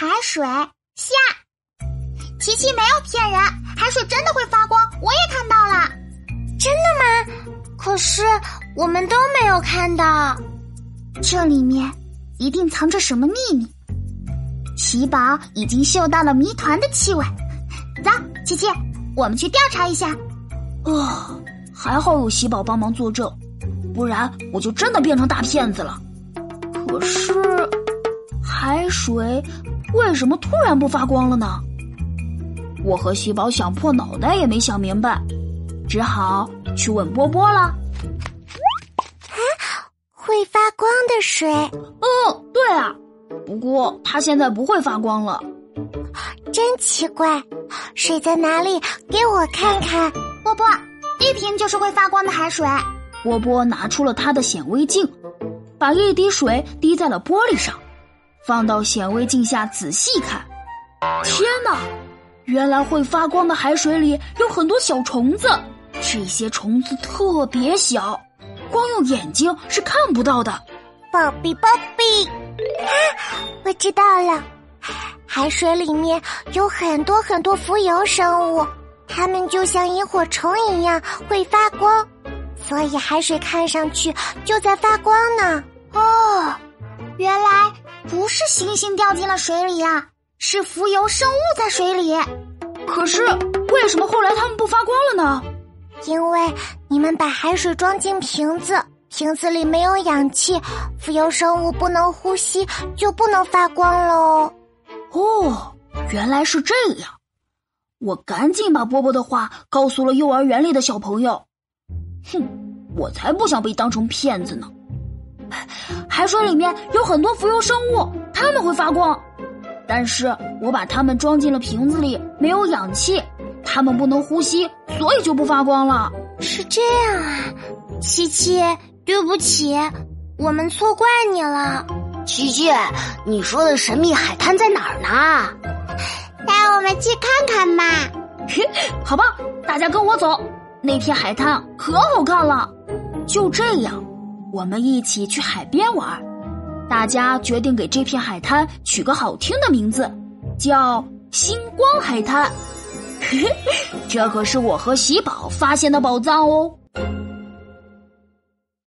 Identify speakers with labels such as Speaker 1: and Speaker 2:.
Speaker 1: 海水下。琪琪没有骗人，海水真的会发光，我也看到了。
Speaker 2: 真的吗？可是我们都没有看到。
Speaker 1: 这里面一定藏着什么秘密。奇宝已经嗅到了谜团的气味，走，琪琪，我们去调查一下。
Speaker 3: 啊，还好有喜宝帮忙作证，不然我就真的变成大骗子了。可是，海水为什么突然不发光了呢？我和喜宝想破脑袋也没想明白，只好去问波波了。
Speaker 2: 啊，会发光的水？
Speaker 3: 嗯，对啊。不过它现在不会发光了，
Speaker 2: 真奇怪！水在哪里？给我看看。
Speaker 1: 波波，一瓶就是会发光的海水。
Speaker 3: 波波拿出了他的显微镜，把一滴水滴在了玻璃上，放到显微镜下仔细看。天哪！原来会发光的海水里有很多小虫子，这些虫子特别小，光用眼睛是看不到的。
Speaker 2: 宝贝，宝贝。啊，我知道了，海水里面有很多很多浮游生物，它们就像萤火虫一样会发光，所以海水看上去就在发光呢。
Speaker 1: 哦，原来不是星星掉进了水里呀，是浮游生物在水里。
Speaker 3: 可是为什么后来它们不发光了呢？
Speaker 2: 因为你们把海水装进瓶子。瓶子里没有氧气，浮游生物不能呼吸，就不能发光喽。
Speaker 3: 哦，原来是这样！我赶紧把波波的话告诉了幼儿园里的小朋友。哼，我才不想被当成骗子呢！海水里面有很多浮游生物，它们会发光，但是我把它们装进了瓶子里，没有氧气，它们不能呼吸，所以就不发光了。
Speaker 2: 是这样啊，琪琪。对不起，我们错怪你了，
Speaker 4: 琪琪。你说的神秘海滩在哪儿呢？
Speaker 2: 带我们去看看嘛！
Speaker 3: 好吧，大家跟我走，那片海滩可好看了。就这样，我们一起去海边玩。大家决定给这片海滩取个好听的名字，叫星光海滩。这可是我和喜宝发现的宝藏哦。